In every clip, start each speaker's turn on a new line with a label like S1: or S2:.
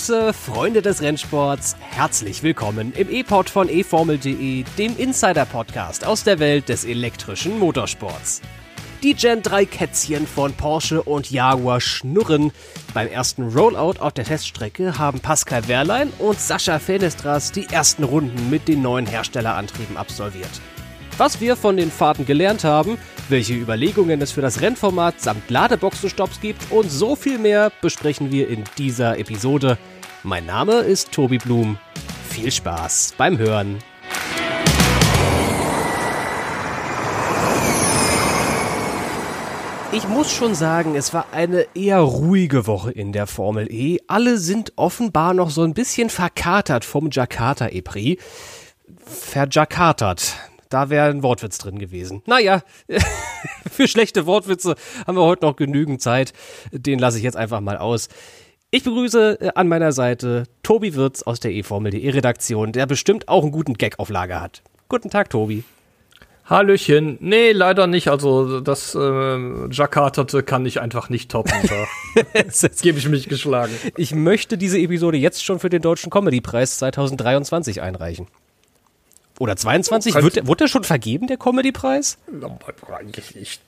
S1: Grüße, Freunde des Rennsports. Herzlich willkommen im E-Pod von eFormel.de, dem Insider-Podcast aus der Welt des elektrischen Motorsports. Die Gen 3 Kätzchen von Porsche und Jaguar schnurren. Beim ersten Rollout auf der Teststrecke haben Pascal Wehrlein und Sascha Fenestras die ersten Runden mit den neuen Herstellerantrieben absolviert. Was wir von den Fahrten gelernt haben, welche Überlegungen es für das Rennformat samt Ladeboxenstopps gibt und so viel mehr besprechen wir in dieser Episode. Mein Name ist Tobi Blum. Viel Spaß beim Hören. Ich muss schon sagen, es war eine eher ruhige Woche in der Formel E. Alle sind offenbar noch so ein bisschen verkatert vom Jakarta E-Prix. Verjakartert. Da wäre ein Wortwitz drin gewesen. Naja, für schlechte Wortwitze haben wir heute noch genügend Zeit. Den lasse ich jetzt einfach mal aus. Ich begrüße äh, an meiner Seite Tobi Wirz aus der eFormel.de Redaktion, der bestimmt auch einen guten Gag auf Lager hat. Guten Tag, Tobi.
S2: Hallöchen. Nee, leider nicht. Also das äh, Jakartate kann ich einfach nicht toppen. Da gebe ich mich geschlagen.
S1: Ich möchte diese Episode jetzt schon für den Deutschen Comedy-Preis 2023 einreichen. Oder 22?
S2: Könnt-
S1: Wird, wurde der schon vergeben, der Comedy-Preis?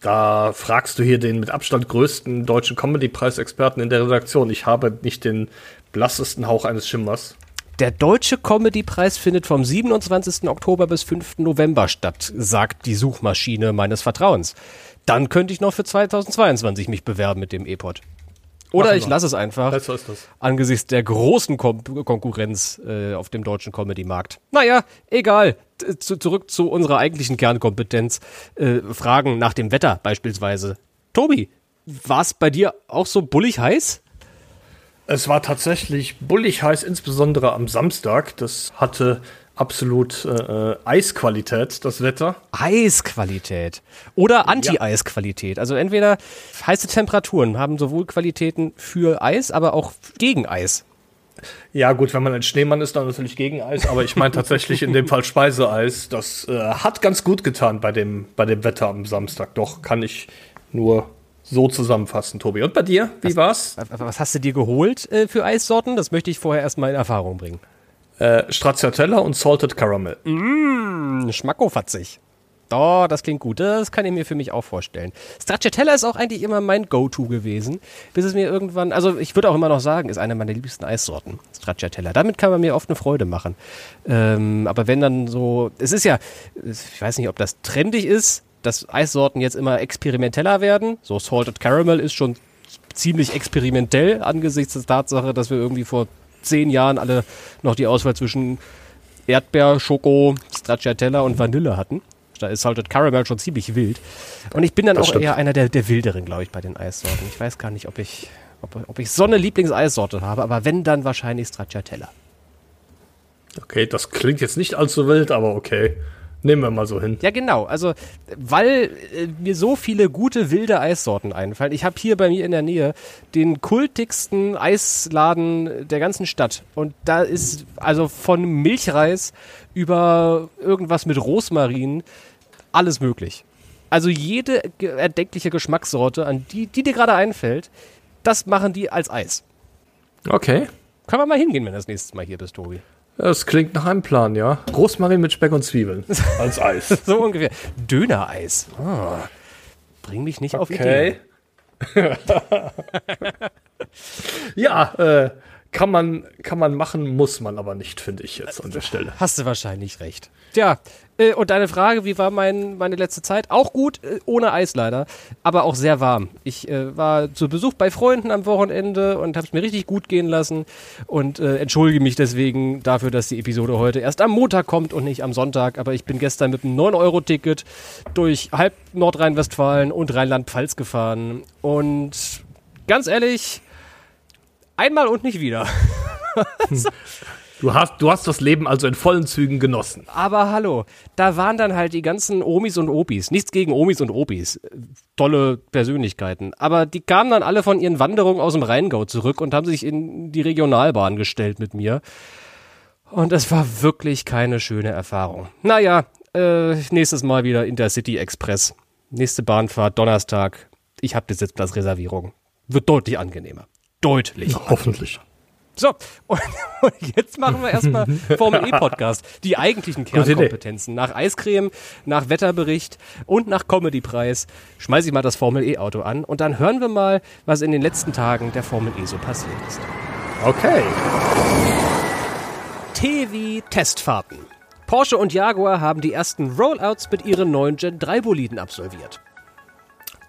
S2: Da fragst du hier den mit Abstand größten deutschen Comedy-Preis-Experten in der Redaktion. Ich habe nicht den blassesten Hauch eines Schimmers.
S1: Der Deutsche Comedy-Preis findet vom 27. Oktober bis 5. November statt, sagt die Suchmaschine meines Vertrauens. Dann könnte ich noch für 2022 mich bewerben mit dem E-Pod. Oder ich lasse es einfach
S2: Besser ist das.
S1: angesichts der großen Kom Konkurrenz äh, auf dem deutschen Comedy-Markt. Naja, egal. T- Zu, zurück zu unserer eigentlichen Kernkompetenz. Äh, Fragen nach dem Wetter beispielsweise. Tobi, war es bei dir auch so bullig heiß?
S2: Es war tatsächlich bullig heiß, insbesondere am Samstag. Das hatte absolut äh, äh, Eisqualität, das Wetter.
S1: Eisqualität oder Anti-Eisqualität. Also entweder heiße Temperaturen haben sowohl Qualitäten für Eis, aber auch gegen Eis.
S2: Ja, gut, wenn man ein Schneemann ist, dann natürlich gegen Eis, aber ich meine tatsächlich in dem Fall Speiseeis. Das äh, hat ganz gut getan bei dem, bei dem Wetter am Samstag. Doch, kann ich nur so zusammenfassen, Tobi. Und bei dir, wie war's?
S1: Was hast du dir geholt äh, für Eissorten? Das möchte ich vorher erstmal in Erfahrung bringen.
S2: Äh, Stracciatella und Salted Caramel.
S1: Hm, Schmackofatzig. Oh, das klingt gut. Das kann ich mir für mich auch vorstellen. Stracciatella ist auch eigentlich immer mein Go-To gewesen, bis es mir irgendwann, also ich würde auch immer noch sagen, ist eine meiner liebsten Eissorten, Stracciatella. Damit kann man mir oft eine Freude machen. Ähm, aber wenn dann so, es ist ja, ich weiß nicht, ob das trendig ist, dass Eissorten jetzt immer experimenteller werden. So Salted Caramel ist schon ziemlich experimentell angesichts der Tatsache, dass wir irgendwie vor zehn Jahren alle noch die Auswahl zwischen Erdbeer, Schoko, Stracciatella und Vanille hatten. Da ist Salted Caramel schon ziemlich wild. Und ich bin dann
S2: Das
S1: auch
S2: stimmt.
S1: eher einer der, der wilderen, glaube ich, bei den Eissorten. Ich weiß gar nicht, ob ich, ob, ob ich so eine Lieblingseissorte habe, aber wenn, dann wahrscheinlich Stracciatella.
S2: Okay, das klingt jetzt nicht allzu wild, aber okay. Nehmen wir mal so hin.
S1: Ja, genau. Also, weil äh, mir so viele gute wilde Eissorten einfallen. Ich habe hier bei mir in der Nähe den kultigsten Eisladen der ganzen Stadt. Und da ist also von Milchreis über irgendwas mit Rosmarin alles möglich. Also jede erdenkliche Geschmackssorte, an die, die dir gerade einfällt, das machen die als Eis.
S2: Okay.
S1: Können wir mal hingehen, wenn du das nächste Mal hier bist, Tobi.
S2: Das klingt nach einem Plan, ja. Rosmarin mit Speck und Zwiebeln. Als Eis.
S1: So ungefähr. Dönereis. Ah, bring mich nicht auf Ideen.
S2: Okay. ja, äh, kann man, kann man machen, muss man aber nicht, finde ich jetzt an der Stelle.
S1: Hast du wahrscheinlich recht. Tja, äh, und deine Frage, wie war mein, meine letzte Zeit? Auch gut, äh, ohne Eis leider, aber auch sehr warm. Ich äh, war zu Besuch bei Freunden am Wochenende und habe es mir richtig gut gehen lassen und äh, entschuldige mich deswegen dafür, dass die Episode heute erst am Montag kommt und nicht am Sonntag. Aber ich bin gestern mit einem 9-Euro-Ticket durch halb Nordrhein-Westfalen und Rheinland-Pfalz gefahren und ganz ehrlich, einmal und nicht wieder.
S2: Du hast, du hast das Leben also in vollen Zügen genossen.
S1: Aber hallo, da waren dann halt die ganzen Omis und Opis. Nichts gegen Omis und Opis. Tolle Persönlichkeiten. Aber die kamen dann alle von ihren Wanderungen aus dem Rheingau zurück und haben sich in die Regionalbahn gestellt mit mir. Und es war wirklich keine schöne Erfahrung. Naja, äh, nächstes Mal wieder Intercity Express. Nächste Bahnfahrt, Donnerstag. Ich habe die Sitzplatzreservierung. Wird deutlich angenehmer. Deutlich.
S2: Hoffentlich.
S1: So, und, und jetzt machen wir erstmal Formel E Podcast. Die eigentlichen Kernkompetenzen. Nach Eiscreme, nach Wetterbericht und nach Comedypreis schmeiße ich mal das Formel E Auto an und dann hören wir mal, was in den letzten Tagen der Formel E so passiert ist.
S2: Okay.
S1: TV Testfahrten. Porsche und Jaguar haben die ersten Rollouts mit ihren neuen Gen 3 Boliden absolviert.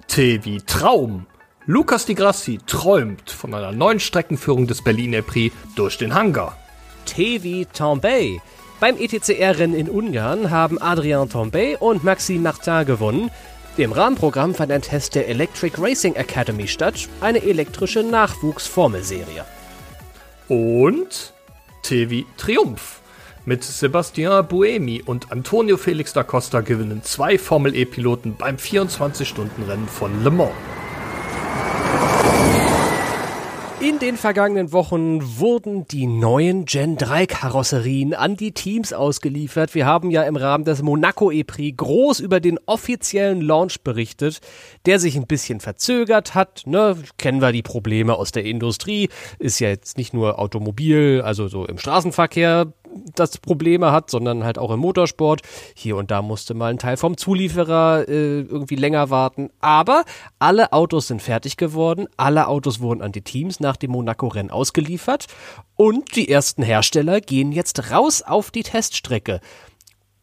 S2: T wie Traum. Lukas Di Grassi träumt von einer neuen Streckenführung des Berliner Prix durch den Hangar.
S1: T wie Tambay. Beim ETCR-Rennen in Ungarn haben Adrien Tambay und Maxime Martin gewonnen. Im Rahmenprogramm fand ein Test der Electric Racing Academy statt, eine elektrische Nachwuchsformelserie.
S2: Und T wie Triumph. Mit Sebastian Buemi und Antonio Felix da Costa gewinnen zwei Formel E-Piloten beim 24-Stunden-Rennen von Le Mans.
S1: In den vergangenen Wochen wurden die neuen Gen 3 Karosserien an die Teams ausgeliefert. Wir haben ja im Rahmen des Monaco E-Prix groß über den offiziellen Launch berichtet, der sich ein bisschen verzögert hat. Ne? Kennen wir die Probleme aus der Industrie. Ist ja jetzt nicht nur Automobil, also so im Straßenverkehr das Probleme hat, sondern halt auch im Motorsport. Hier und da musste mal ein Teil vom Zulieferer äh, irgendwie länger warten. Aber alle Autos sind fertig geworden. Alle Autos wurden an die Teams nach dem Monaco-Rennen ausgeliefert. Und die ersten Hersteller gehen jetzt raus auf die Teststrecke.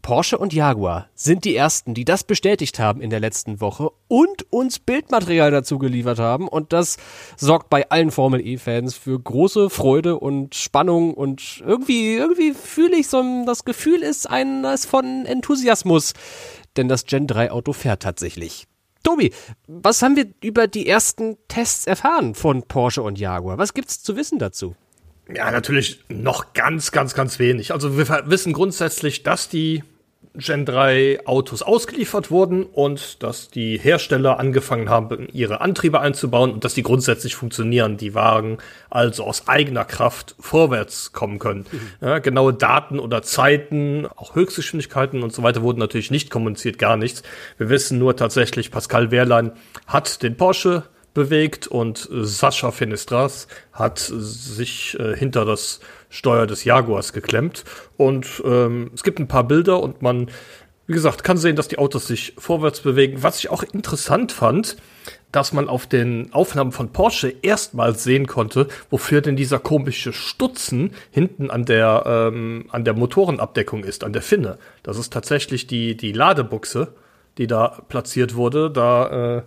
S1: Porsche und Jaguar sind die ersten, die das bestätigt haben in der letzten Woche und uns Bildmaterial dazu geliefert haben. Und das sorgt bei allen Formel E-Fans für große Freude und Spannung. Und irgendwie, irgendwie fühle ich so, das Gefühl ist eines von Enthusiasmus. Denn das Gen 3 Auto fährt tatsächlich. Tobi, was haben wir über die ersten Tests erfahren von Porsche und Jaguar? Was gibt's zu wissen dazu?
S2: Ja, natürlich noch ganz, ganz, ganz wenig. Also wir wissen grundsätzlich, dass die Gen 3 Autos ausgeliefert wurden und dass die Hersteller angefangen haben, ihre Antriebe einzubauen und dass die grundsätzlich funktionieren. Die Wagen also aus eigener Kraft vorwärts kommen können. Mhm. Ja, genaue Daten oder Zeiten, auch Höchstgeschwindigkeiten und so weiter wurden natürlich nicht kommuniziert, gar nichts. Wir wissen nur tatsächlich, Pascal Wehrlein hat den Porsche bewegt und Sascha Fenestras hat sich äh, hinter das Steuer des Jaguars geklemmt. Und ähm, es gibt ein paar Bilder und man, wie gesagt, kann sehen, dass die Autos sich vorwärts bewegen. Was ich auch interessant fand, dass man auf den Aufnahmen von Porsche erstmals sehen konnte, wofür denn dieser komische Stutzen hinten an der, ähm, an der Motorenabdeckung ist, an der Finne. Das ist tatsächlich die, die Ladebuchse, die da platziert wurde. Da äh,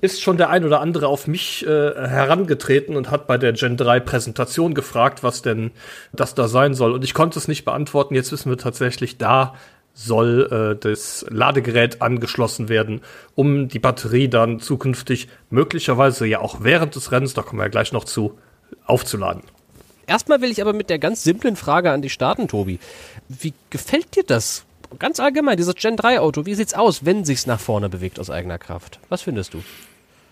S2: ist schon der ein oder andere auf mich äh, herangetreten und hat bei der Gen 3 Präsentation gefragt, was denn das da sein soll. Und ich konnte es nicht beantworten. Jetzt wissen wir tatsächlich, da soll äh, das Ladegerät angeschlossen werden, um die Batterie dann zukünftig möglicherweise ja auch während des Rennens, da kommen wir ja gleich noch zu, aufzuladen.
S1: Erstmal will ich aber mit der ganz simplen Frage an dich starten, Tobi. Wie gefällt dir das? Ganz allgemein, dieses Gen 3 Auto, wie sieht's aus, wenn sich's nach vorne bewegt aus eigener Kraft? Was findest du?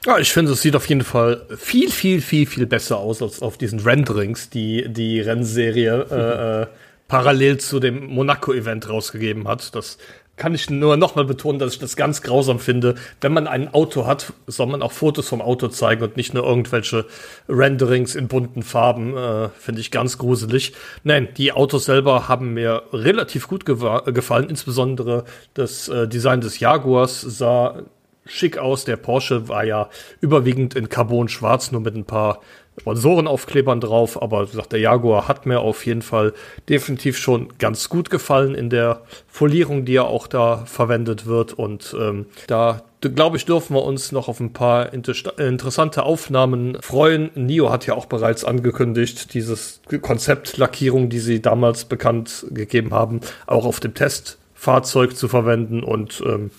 S2: Ja, ich finde, es sieht auf jeden Fall viel, viel, viel, viel besser aus als auf diesen Renderings, die die Rennserie äh, äh, parallel zu dem Monaco-Event rausgegeben hat. Das kann ich nur nochmal betonen, dass ich das ganz grausam finde. Wenn man ein Auto hat, soll man auch Fotos vom Auto zeigen und nicht nur irgendwelche Renderings in bunten Farben. Äh, finde ich ganz gruselig. Nein, die Autos selber haben mir relativ gut gefallen. Insbesondere das äh, Design des Jaguars sah schick aus. Der Porsche war ja überwiegend in Carbon schwarz, nur mit ein paar Sponsorenaufklebern drauf. Aber wie gesagt, der Jaguar hat mir auf jeden Fall definitiv schon ganz gut gefallen in der Folierung, die ja auch da verwendet wird. Und ähm, da glaube ich, dürfen wir uns noch auf ein paar inter interessante Aufnahmen freuen. NIO hat ja auch bereits angekündigt, dieses Konzept Lackierung, die sie damals bekannt gegeben haben, auch auf dem Testfahrzeug zu verwenden und ähm,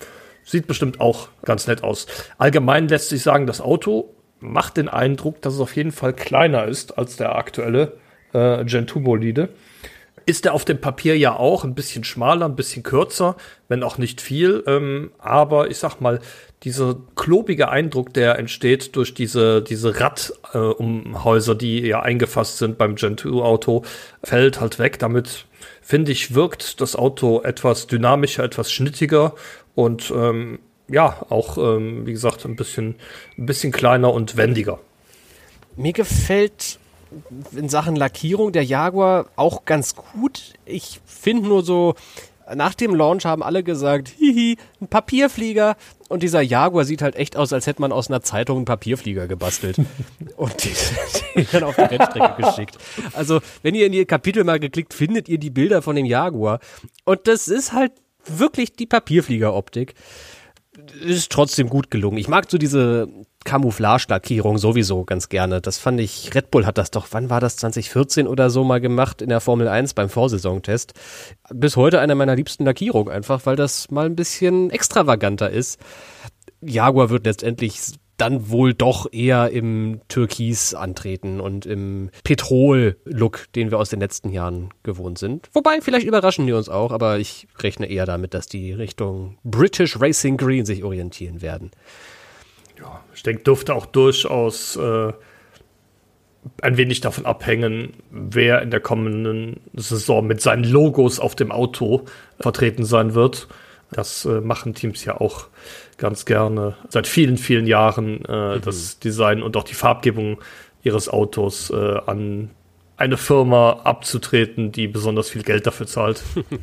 S2: Sieht bestimmt auch ganz nett aus. Allgemein lässt sich sagen, das Auto macht den Eindruck, dass es auf jeden Fall kleiner ist als der aktuelle äh, Gen Bolide. Ist er auf dem Papier ja auch ein bisschen schmaler, ein bisschen kürzer, wenn auch nicht viel. Ähm, aber ich sag mal, dieser klobige Eindruck, der entsteht durch diese, diese Radumhäuser, äh, die ja eingefasst sind beim Gen 2 Auto, fällt halt weg. Damit, finde ich, wirkt das Auto etwas dynamischer, etwas schnittiger und ähm, ja, auch, ähm, wie gesagt, ein bisschen, ein bisschen kleiner und wendiger.
S1: Mir gefällt in Sachen Lackierung der Jaguar auch ganz gut. Ich finde nur so, nach dem Launch haben alle gesagt, hihi, ein Papierflieger. Und dieser Jaguar sieht halt echt aus, als hätte man aus einer Zeitung einen Papierflieger gebastelt. und die, die dann auf die Rennstrecke geschickt. Also, wenn ihr in ihr Kapitel mal geklickt, findet ihr die Bilder von dem Jaguar. Und das ist halt wirklich die Papierfliegeroptik. Ist trotzdem gut gelungen. Ich mag so diese Camouflage-Lackierung sowieso ganz gerne. Das fand ich, Red Bull hat das doch, wann war das, 2014 oder so mal gemacht in der Formel 1 beim Vorsaisontest. Bis heute eine meiner liebsten Lackierungen einfach, weil das mal ein bisschen extravaganter ist. Jaguar wird letztendlich dann wohl doch eher im Türkis antreten und im Petrol-Look, den wir aus den letzten Jahren gewohnt sind. Wobei, vielleicht überraschen die uns auch, aber ich rechne eher damit, dass die Richtung British Racing Green sich orientieren werden.
S2: Ja, ich denke, dürfte auch durchaus äh, ein wenig davon abhängen, wer in der kommenden Saison mit seinen Logos auf dem Auto vertreten sein wird. Das äh, machen Teams ja auch ganz gerne seit vielen, vielen Jahren, äh, mhm. das Design und auch die Farbgebung ihres Autos äh, an eine Firma abzutreten, die besonders viel Geld dafür zahlt.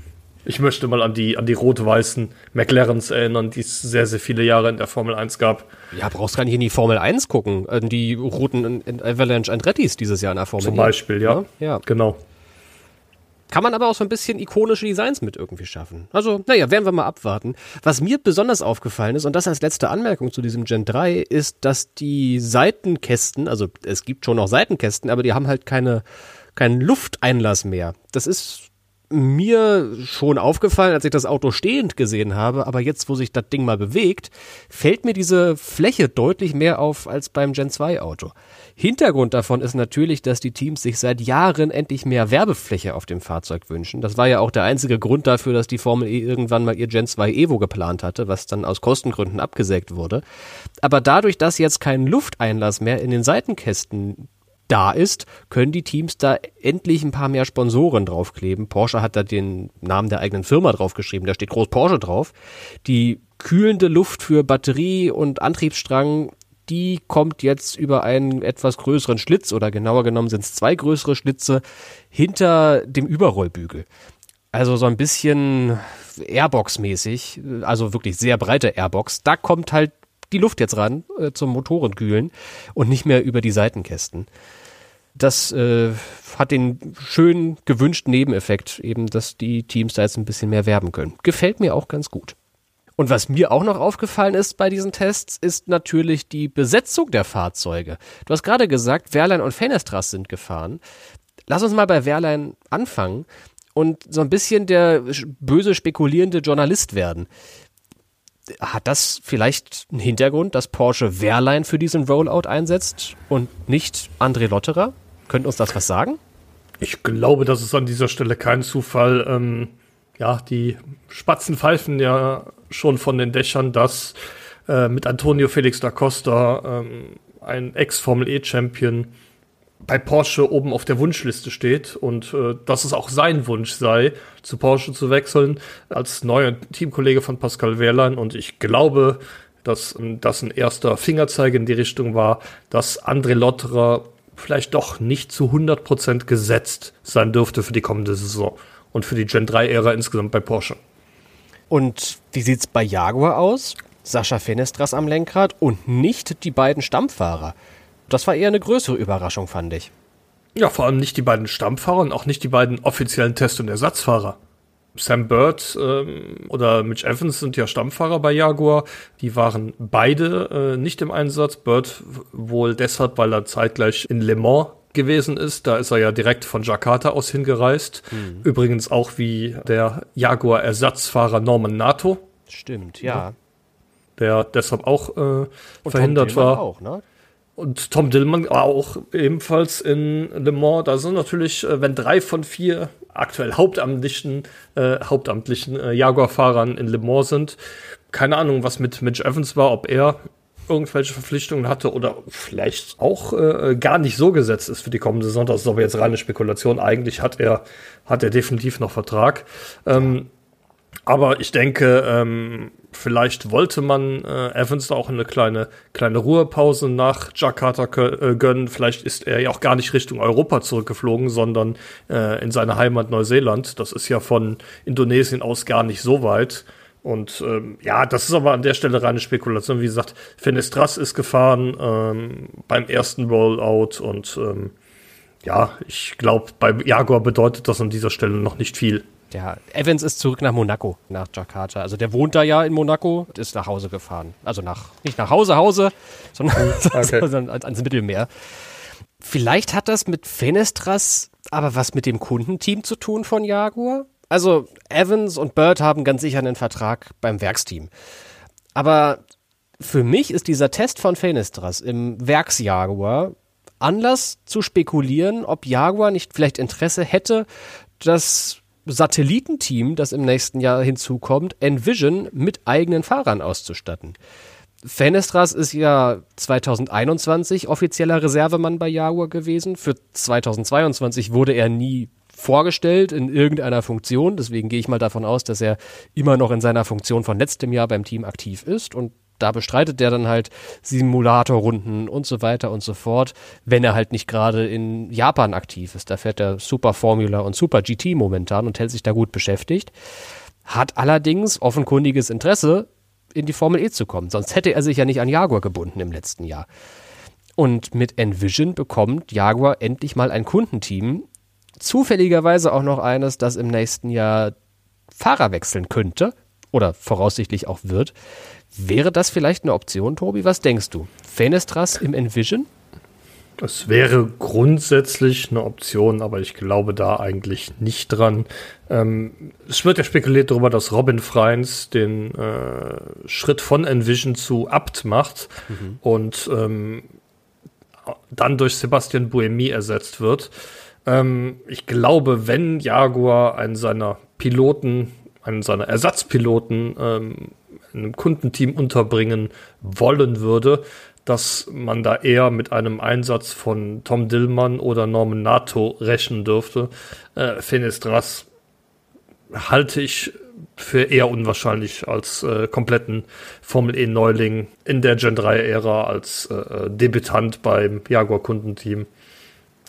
S2: Ich möchte mal an die, an die rot-weißen McLarens erinnern, die es sehr, sehr viele Jahre in der Formel 1 gab.
S1: Ja, brauchst gar nicht in die Formel 1 gucken. Die roten Avalanche Andrettis dieses Jahr in der Formel
S2: Zum Beispiel, ja. ja. ja. Genau.
S1: Kann man aber auch so ein bisschen ikonische Designs mit irgendwie schaffen. Also, naja, werden wir mal abwarten. Was mir besonders aufgefallen ist, und das als letzte Anmerkung zu diesem Gen 3, ist, dass die Seitenkästen, also es gibt schon noch Seitenkästen, aber die haben halt keine, keinen Lufteinlass mehr. Das ist mir schon aufgefallen, als ich das Auto stehend gesehen habe, aber jetzt, wo sich das Ding mal bewegt, fällt mir diese Fläche deutlich mehr auf als beim Gen 2 Auto. Hintergrund davon ist natürlich, dass die Teams sich seit Jahren endlich mehr Werbefläche auf dem Fahrzeug wünschen. Das war ja auch der einzige Grund dafür, dass die Formel E irgendwann mal ihr Gen 2 Evo geplant hatte, was dann aus Kostengründen abgesägt wurde. Aber dadurch, dass jetzt kein Lufteinlass mehr in den Seitenkästen da ist, können die Teams da endlich ein paar mehr Sponsoren draufkleben. Porsche hat da den Namen der eigenen Firma draufgeschrieben, da steht groß Porsche drauf. Die kühlende Luft für Batterie und Antriebsstrang, die kommt jetzt über einen etwas größeren Schlitz oder genauer genommen sind es zwei größere Schlitze hinter dem Überrollbügel. Also so ein bisschen Airbox-mäßig, also wirklich sehr breite Airbox. Da kommt halt die Luft jetzt ran äh, zum Motorenkühlen und nicht mehr über die Seitenkästen. Das äh, hat den schön gewünschten Nebeneffekt, eben, dass die Teams da jetzt ein bisschen mehr werben können. Gefällt mir auch ganz gut. Und was mir auch noch aufgefallen ist bei diesen Tests, ist natürlich die Besetzung der Fahrzeuge. Du hast gerade gesagt, Wehrlein und Fenestras sind gefahren. Lass uns mal bei Wehrlein anfangen und so ein bisschen der böse spekulierende Journalist werden hat das vielleicht einen Hintergrund, dass Porsche Wehrlein für diesen Rollout einsetzt und nicht André Lotterer? Könnt uns das was sagen?
S2: Ich glaube, das ist an dieser Stelle kein Zufall. Ähm, ja, die Spatzen pfeifen ja schon von den Dächern, dass äh, mit Antonio Felix da Costa ähm, ein Ex-Formel-E-Champion bei Porsche oben auf der Wunschliste steht und äh, dass es auch sein Wunsch sei, zu Porsche zu wechseln als neuer Teamkollege von Pascal Wehrlein. Und ich glaube, dass das ein erster Fingerzeig in die Richtung war, dass André Lotterer vielleicht doch nicht zu 100 Prozent gesetzt sein dürfte für die kommende Saison und für die Gen 3-Ära insgesamt bei Porsche.
S1: Und wie sieht's bei Jaguar aus? Sascha Fenestras am Lenkrad und nicht die beiden Stammfahrer. Das war eher eine größere Überraschung, fand ich.
S2: Ja, vor allem nicht die beiden Stammfahrer und auch nicht die beiden offiziellen Test- und Ersatzfahrer. Sam Bird ähm, oder Mitch Evans sind ja Stammfahrer bei Jaguar. Die waren beide äh, nicht im Einsatz. Bird wohl deshalb, weil er zeitgleich in Le Mans gewesen ist. Da ist er ja direkt von Jakarta aus hingereist. Mhm. Übrigens auch wie der Jaguar-Ersatzfahrer Norman Nato.
S1: Stimmt, ja.
S2: Der deshalb auch äh, verhindert war. Auch, ne? Und Tom Dillman auch ebenfalls in Le Mans. Da sind natürlich, äh, wenn drei von vier aktuell hauptamtlichen, äh, hauptamtlichen äh, Jaguar-Fahrern in Le Mans sind, keine Ahnung, was mit Mitch Evans war, ob er irgendwelche Verpflichtungen hatte oder vielleicht auch äh, gar nicht so gesetzt ist für die kommende Saison. Das ist aber jetzt reine Spekulation. Eigentlich hat er, hat er definitiv noch Vertrag. Ähm, aber ich denke, ähm, vielleicht wollte man äh, Evans da auch eine kleine, kleine Ruhepause nach Jakarta äh, gönnen. Vielleicht ist er ja auch gar nicht Richtung Europa zurückgeflogen, sondern äh, in seine Heimat Neuseeland. Das ist ja von Indonesien aus gar nicht so weit. Und ähm, ja, das ist aber an der Stelle reine Spekulation. Wie gesagt, Fenestras ist gefahren ähm, beim ersten Rollout und ähm, ja, ich glaube, bei Jaguar bedeutet das an dieser Stelle noch nicht viel.
S1: Ja, Evans ist zurück nach Monaco, nach Jakarta. Also der wohnt da ja in Monaco, ist nach Hause gefahren. Also nach, nicht nach Hause, Hause, sondern, okay. sondern ans Mittelmeer. Vielleicht hat das mit Fenestras aber was mit dem Kundenteam zu tun von Jaguar? Also Evans und Bird haben ganz sicher einen Vertrag beim Werksteam. Aber für mich ist dieser Test von Fenestras im Werksjaguar Anlass zu spekulieren, ob Jaguar nicht vielleicht Interesse hätte, das Satellitenteam, das im nächsten Jahr hinzukommt, Envision mit eigenen Fahrern auszustatten. Fenestras ist ja 2021 offizieller Reservemann bei Jaguar gewesen. Für 2022 wurde er nie vorgestellt in irgendeiner Funktion. Deswegen gehe ich mal davon aus, dass er immer noch in seiner Funktion von letztem Jahr beim Team aktiv ist und da bestreitet der dann halt Simulatorrunden und so weiter und so fort, wenn er halt nicht gerade in Japan aktiv ist. Da fährt er Super Formula und Super GT momentan und hält sich da gut beschäftigt. Hat allerdings offenkundiges Interesse, in die Formel E zu kommen. Sonst hätte er sich ja nicht an Jaguar gebunden im letzten Jahr. Und mit Envision bekommt Jaguar endlich mal ein Kundenteam. Zufälligerweise auch noch eines, das im nächsten Jahr Fahrer wechseln könnte oder voraussichtlich auch wird. Wäre das vielleicht eine Option, Tobi? Was denkst du? Fenestras im Envision?
S2: Das wäre grundsätzlich eine Option, aber ich glaube da eigentlich nicht dran. Ähm, es wird ja spekuliert darüber, dass Robin Freins den äh, Schritt von Envision zu Abt macht mhm. und ähm, dann durch Sebastian Buemi ersetzt wird. Ähm, ich glaube, wenn Jaguar einen seiner Piloten, einen seiner Ersatzpiloten ähm, einem Kundenteam unterbringen wollen würde, dass man da eher mit einem Einsatz von Tom Dillmann oder Norman Nato rechnen dürfte. Äh, Fenestras halte ich für eher unwahrscheinlich als äh, kompletten Formel E Neuling in der Gen 3 Ära als äh, Debütant beim Jaguar Kundenteam.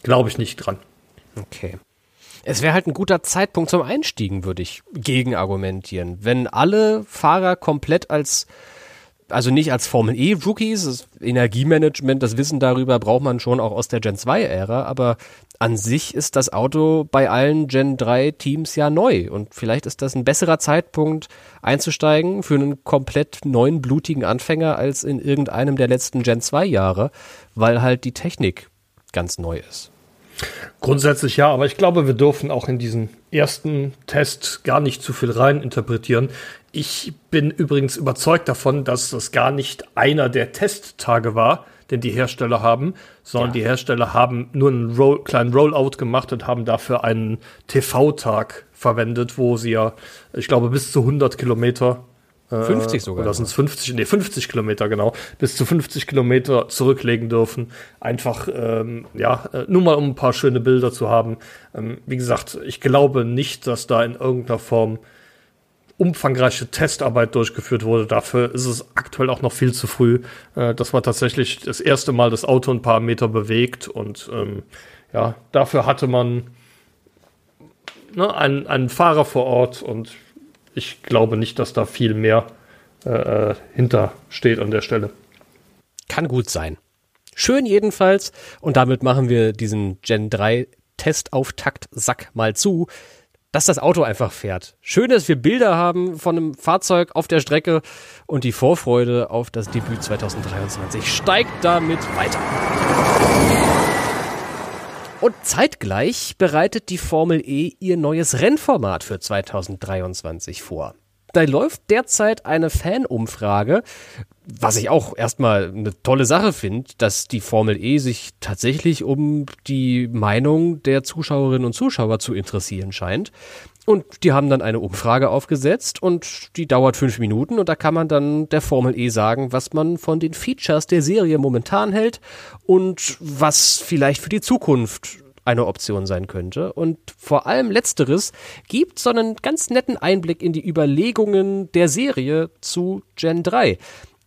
S2: Glaube ich nicht dran.
S1: Okay. Es wäre halt ein guter Zeitpunkt zum Einstiegen, würde ich gegen argumentieren. Wenn alle Fahrer komplett als, also nicht als Formel E Rookies, Energiemanagement, das Wissen darüber braucht man schon auch aus der Gen 2 Ära, aber an sich ist das Auto bei allen Gen 3 Teams ja neu und vielleicht ist das ein besserer Zeitpunkt einzusteigen für einen komplett neuen blutigen Anfänger als in irgendeinem der letzten Gen 2 Jahre, weil halt die Technik ganz neu ist.
S2: Grundsätzlich ja, aber ich glaube, wir dürfen auch in diesen ersten Test gar nicht zu viel rein interpretieren. Ich bin übrigens überzeugt davon, dass das gar nicht einer der Testtage war, den die Hersteller haben, sondern ja. die Hersteller haben nur einen Roll, kleinen Rollout gemacht und haben dafür einen TV-Tag verwendet, wo sie ja, ich glaube, bis zu 100 Kilometer
S1: 50 äh, sogar.
S2: Oder sind es 50, nee, 50 Kilometer, genau. Bis zu 50 Kilometer zurücklegen dürfen. Einfach, ähm, ja, äh, nur mal um ein paar schöne Bilder zu haben. Ähm, wie gesagt, ich glaube nicht, dass da in irgendeiner Form umfangreiche Testarbeit durchgeführt wurde. Dafür ist es aktuell auch noch viel zu früh. Äh, das war tatsächlich das erste Mal das Auto ein paar Meter bewegt und ähm, ja, dafür hatte man ne, einen, einen Fahrer vor Ort und ich glaube nicht, dass da viel mehr äh, äh, hinter steht an der Stelle.
S1: Kann gut sein. Schön jedenfalls. Und damit machen wir diesen Gen 3 Testauftakt-Sack mal zu, dass das Auto einfach fährt. Schön, dass wir Bilder haben von einem Fahrzeug auf der Strecke und die Vorfreude auf das Debüt 2023 steigt damit weiter. Und zeitgleich bereitet die Formel E ihr neues Rennformat für 2023 vor. Da läuft derzeit eine Fanumfrage, was ich auch erstmal eine tolle Sache finde, dass die Formel E sich tatsächlich um die Meinung der Zuschauerinnen und Zuschauer zu interessieren scheint. Und die haben dann eine Umfrage aufgesetzt und die dauert fünf Minuten und da kann man dann der Formel E sagen, was man von den Features der Serie momentan hält und was vielleicht für die Zukunft eine Option sein könnte. Und vor allem letzteres gibt so einen ganz netten Einblick in die Überlegungen der Serie zu Gen 3.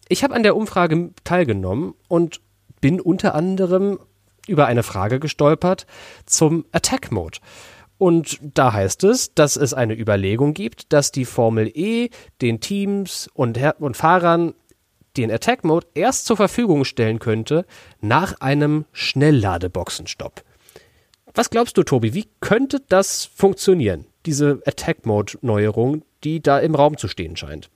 S1: Ich habe an der Umfrage teilgenommen und bin unter anderem über eine Frage gestolpert zum Attack Mode. Und da heißt es, dass es eine Überlegung gibt, dass die Formel E den Teams und, Her und Fahrern den Attack Mode erst zur Verfügung stellen könnte nach einem Schnellladeboxenstopp. Was glaubst du, Tobi, wie könnte das funktionieren, diese Attack Mode Neuerung, die da im Raum zu stehen scheint?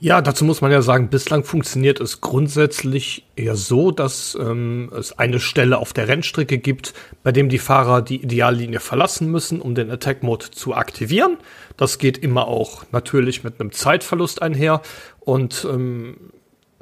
S2: Ja, dazu muss man ja sagen, bislang funktioniert es grundsätzlich eher so, dass ähm, es eine Stelle auf der Rennstrecke gibt, bei dem die Fahrer die Ideallinie verlassen müssen, um den Attack Mode zu aktivieren. Das geht immer auch natürlich mit einem Zeitverlust einher. Und ähm,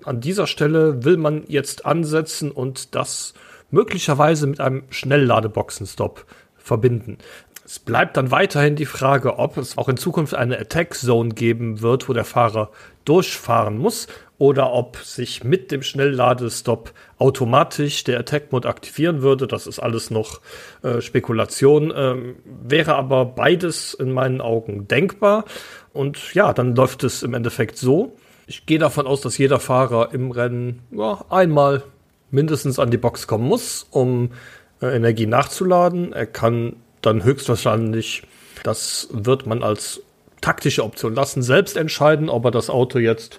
S2: an dieser Stelle will man jetzt ansetzen und das möglicherweise mit einem Schnellladeboxenstopp verbinden. Es bleibt dann weiterhin die Frage, ob es auch in Zukunft eine Attack Zone geben wird, wo der Fahrer durchfahren muss oder ob sich mit dem Schnellladestop automatisch der Attack Mode aktivieren würde. Das ist alles noch äh, Spekulation. Ähm, wäre aber beides in meinen Augen denkbar. Und ja, dann läuft es im Endeffekt so. Ich gehe davon aus, dass jeder Fahrer im Rennen ja, einmal mindestens an die Box kommen muss, um äh, Energie nachzuladen. Er kann dann höchstwahrscheinlich, das wird man als taktische Option lassen, selbst entscheiden, ob er das Auto jetzt,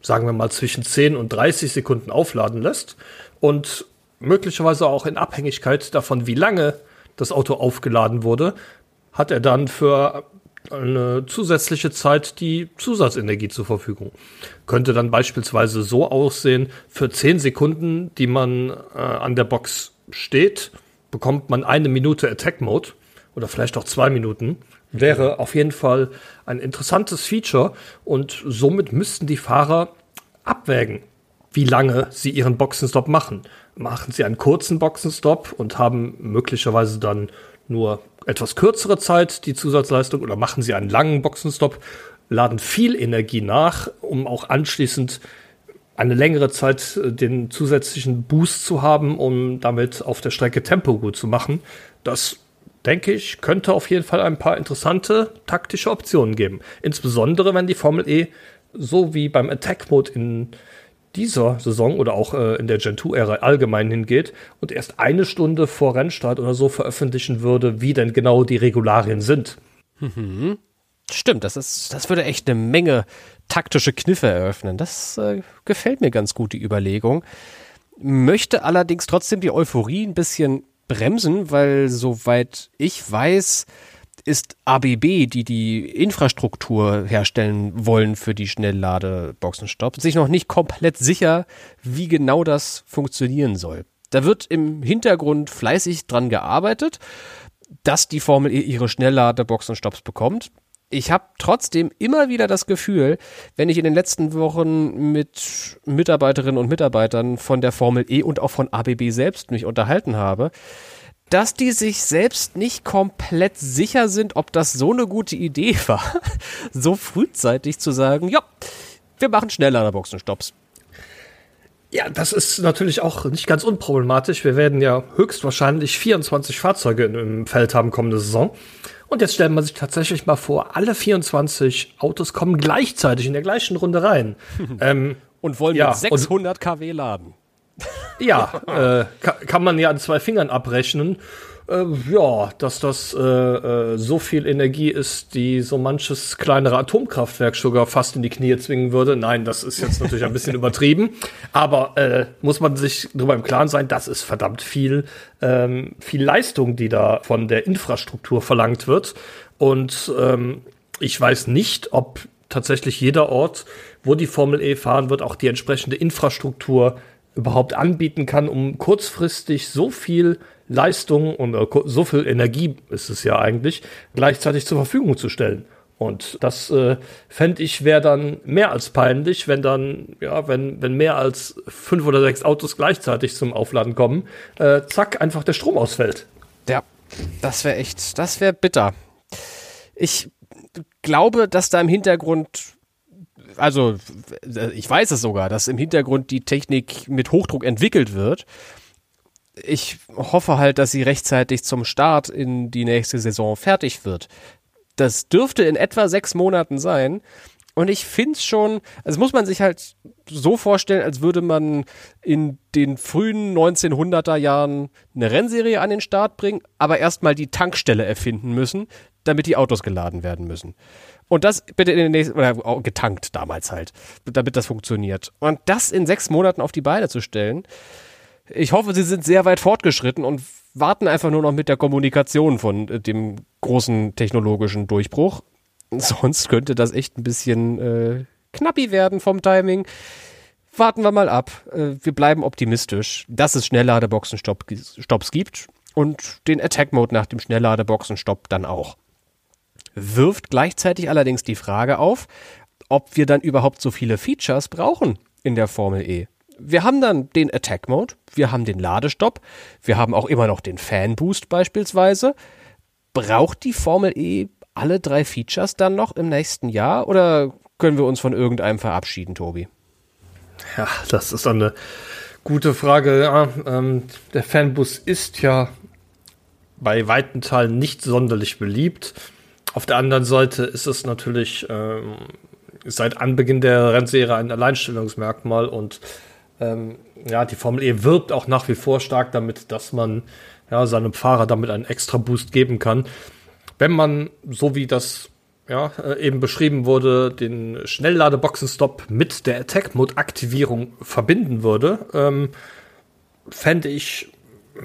S2: sagen wir mal, zwischen 10 und 30 Sekunden aufladen lässt und möglicherweise auch in Abhängigkeit davon, wie lange das Auto aufgeladen wurde, hat er dann für eine zusätzliche Zeit die Zusatzenergie zur Verfügung. Könnte dann beispielsweise so aussehen, für 10 Sekunden, die man äh, an der Box steht, bekommt man eine Minute Attack Mode oder vielleicht auch zwei Minuten. Wäre auf jeden Fall ein interessantes Feature und somit müssten die Fahrer abwägen, wie lange sie ihren Boxenstopp machen. Machen sie einen kurzen Boxenstopp und haben möglicherweise dann nur etwas kürzere Zeit die Zusatzleistung oder machen sie einen langen Boxenstopp, laden viel Energie nach, um auch anschließend eine längere Zeit äh, den zusätzlichen Boost zu haben, um damit auf der Strecke Tempo gut zu machen. Das denke ich, könnte auf jeden Fall ein paar interessante taktische Optionen geben. Insbesondere wenn die Formel E so wie beim Attack Mode in dieser Saison oder auch äh, in der Gen 2-Ära allgemein hingeht und erst eine Stunde vor Rennstart oder so veröffentlichen würde, wie denn genau die Regularien sind.
S1: Mhm. Stimmt, das ist, das würde echt eine Menge taktische Kniffe eröffnen. Das äh, gefällt mir ganz gut, die Überlegung. Möchte allerdings trotzdem die Euphorie ein bisschen bremsen, weil soweit ich weiß, ist ABB, die die Infrastruktur herstellen wollen für die Schnellladeboxenstopp, sich noch nicht komplett sicher, wie genau das funktionieren soll. Da wird im Hintergrund fleißig dran gearbeitet, dass die Formel E ihre Schnellladeboxenstopps bekommt ich habe trotzdem immer wieder das Gefühl, wenn ich in den letzten Wochen mit Mitarbeiterinnen und Mitarbeitern von der Formel E und auch von ABB selbst mich unterhalten habe, dass die sich selbst nicht komplett sicher sind, ob das so eine gute Idee war, so frühzeitig zu sagen, ja, wir machen schneller Boxenstopps.
S2: Ja, das ist natürlich auch nicht ganz unproblematisch. Wir werden ja höchstwahrscheinlich 24 Fahrzeuge im Feld haben kommende Saison. Und jetzt stellt man sich tatsächlich mal vor, alle 24 Autos kommen gleichzeitig in der gleichen Runde rein.
S1: ähm, und wollen ja, mit 600 kW laden.
S2: Ja, äh, kann, man ja an zwei Fingern abrechnen äh, ja, dass das äh, äh, so viel Energie ist, die so manches kleinere Atomkraftwerk sogar fast in die Knie zwingen würde. Nein, das ist jetzt natürlich ein bisschen übertrieben. Aber äh, muss man sich darüber im Klaren sein, das ist verdammt viel, ähm, viel Leistung, die da von der Infrastruktur verlangt wird. Und ähm, ich weiß nicht, ob tatsächlich jeder Ort, wo die Formel E fahren wird, auch die entsprechende Infrastruktur überhaupt anbieten kann, um kurzfristig so viel Leistung und äh, so viel Energie ist es ja eigentlich, gleichzeitig zur Verfügung zu stellen. Und das äh, fände ich wäre dann mehr als peinlich, wenn dann, ja, wenn, wenn mehr als fünf oder sechs Autos gleichzeitig zum Aufladen kommen, äh, zack, einfach der Strom ausfällt.
S1: Ja, das wäre echt, das wäre bitter. Ich glaube, dass da im Hintergrund also ich weiß es sogar, dass im Hintergrund die Technik mit Hochdruck entwickelt wird ich hoffe halt, dass sie rechtzeitig zum Start in die nächste Saison fertig wird. Das dürfte in etwa sechs Monaten sein. Und ich finde es schon, also muss man sich halt so vorstellen, als würde man in den frühen 1900er Jahren eine Rennserie an den Start bringen, aber erstmal die Tankstelle erfinden müssen, damit die Autos geladen werden müssen. Und das bitte in den nächsten, oder getankt damals halt, damit das funktioniert. Und das in sechs Monaten auf die Beine zu stellen, ich hoffe, sie sind sehr weit fortgeschritten und warten einfach nur noch mit der Kommunikation von äh, dem großen technologischen Durchbruch. Sonst könnte das echt ein bisschen äh, knappi werden vom Timing. Warten wir mal ab. Äh, wir bleiben optimistisch, dass es Schnellladeboxenstopps gibt und den Attack Mode nach dem Schnellladeboxenstopp dann auch. Wirft gleichzeitig allerdings die Frage auf, ob wir dann überhaupt so viele Features brauchen in der Formel E wir haben dann den Attack Mode, wir haben den Ladestopp, wir haben auch immer noch den Fan Boost beispielsweise. Braucht die Formel E alle drei Features dann noch im nächsten Jahr oder können wir uns von irgendeinem verabschieden, Tobi?
S2: Ja, das ist eine gute Frage. Ja, ähm, der Fanbus ist ja bei weiten Teilen nicht sonderlich beliebt. Auf der anderen Seite ist es natürlich ähm, seit Anbeginn der Rennserie ein Alleinstellungsmerkmal und ähm, ja, die Formel E wirbt auch nach wie vor stark damit, dass man ja, seinem Fahrer damit einen extra Boost geben kann. Wenn man, so wie das ja, äh, eben beschrieben wurde, den Schnellladeboxenstopp mit der Attack-Mode-Aktivierung verbinden würde, ähm, fände ich,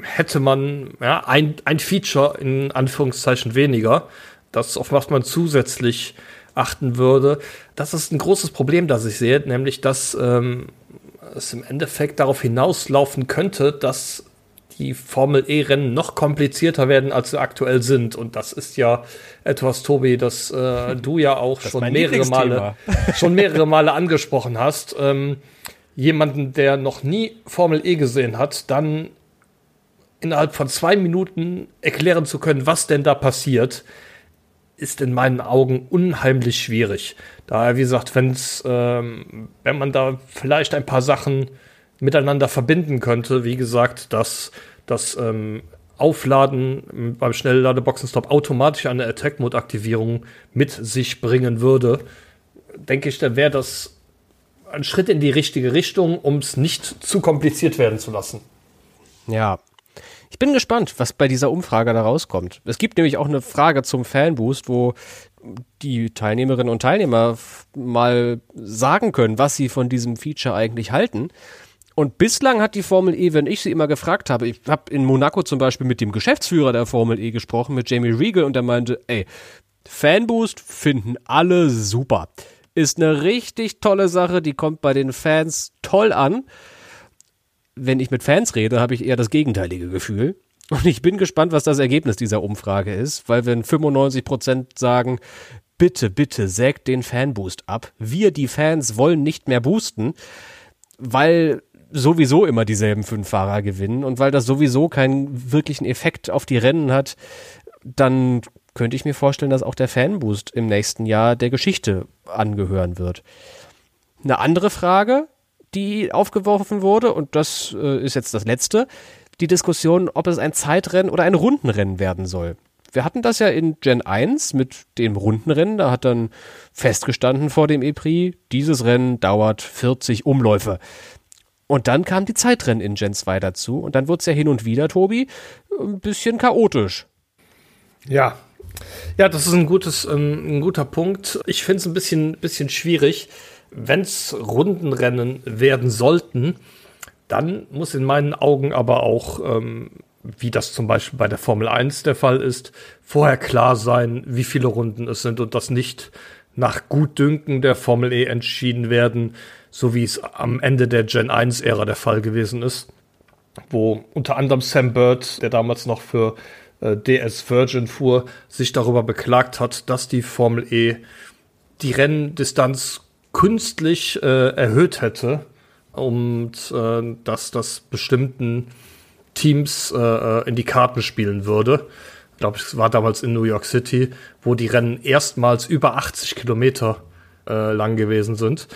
S2: hätte man ja, ein, ein Feature in Anführungszeichen weniger, das auf was man zusätzlich achten würde. Das ist ein großes Problem, das ich sehe, nämlich dass ähm, es im Endeffekt darauf hinauslaufen könnte, dass die Formel E-Rennen noch komplizierter werden, als sie aktuell sind. Und das ist ja etwas, Tobi, das äh, du ja auch das schon mehrere Male, schon mehrere Male angesprochen hast. Ähm, jemanden, der noch nie Formel E gesehen hat, dann innerhalb von zwei Minuten erklären zu können, was denn da passiert, ist in meinen Augen unheimlich schwierig. Daher, wie gesagt, wenn's, ähm, wenn man da vielleicht ein paar Sachen miteinander verbinden könnte, wie gesagt, dass das ähm, Aufladen beim Schnellladeboxenstop automatisch eine Attack-Mode-Aktivierung mit sich bringen würde, denke ich, dann wäre das ein Schritt in die richtige Richtung, um es nicht zu kompliziert werden zu lassen.
S1: Ja, ich bin gespannt, was bei dieser Umfrage da rauskommt. Es gibt nämlich auch eine Frage zum Fanboost, wo die Teilnehmerinnen und Teilnehmer mal sagen können, was sie von diesem Feature eigentlich halten. Und bislang hat die Formel E, wenn ich sie immer gefragt habe, ich habe in Monaco zum Beispiel mit dem Geschäftsführer der Formel E gesprochen, mit Jamie Regal, und der meinte, ey, Fanboost finden alle super. Ist eine richtig tolle Sache, die kommt bei den Fans toll an wenn ich mit Fans rede, habe ich eher das gegenteilige Gefühl. Und ich bin gespannt, was das Ergebnis dieser Umfrage ist, weil wenn 95 Prozent sagen, bitte, bitte sägt den Fanboost ab. Wir, die Fans, wollen nicht mehr boosten, weil sowieso immer dieselben fünf Fahrer gewinnen und weil das sowieso keinen wirklichen Effekt auf die Rennen hat, dann könnte ich mir vorstellen, dass auch der Fanboost im nächsten Jahr der Geschichte angehören wird. Eine andere Frage, die aufgeworfen wurde, und das äh, ist jetzt das letzte, die Diskussion, ob es ein Zeitrennen oder ein Rundenrennen werden soll. Wir hatten das ja in Gen 1 mit dem Rundenrennen, da hat dann festgestanden vor dem E-Prix, dieses Rennen dauert 40 Umläufe. Und dann kam die Zeitrennen in Gen 2 dazu und dann wurde es ja hin und wieder, Tobi, ein bisschen chaotisch.
S2: Ja, ja, das ist ein gutes, ähm, ein guter Punkt. Ich finde es ein bisschen, bisschen schwierig wenn es Rundenrennen werden sollten, dann muss in meinen Augen aber auch, ähm, wie das zum Beispiel bei der Formel 1 der Fall ist, vorher klar sein, wie viele Runden es sind und das nicht nach Gutdünken der Formel E entschieden werden, so wie es am Ende der Gen 1-Ära der Fall gewesen ist, wo unter anderem Sam Bird, der damals noch für äh, DS Virgin fuhr, sich darüber beklagt hat, dass die Formel E die Renndistanz künstlich äh, erhöht hätte, um äh, dass das bestimmten Teams äh, äh, in die Karten spielen würde. Ich glaube, es war damals in New York City, wo die Rennen erstmals über 80 Kilometer äh, lang gewesen sind.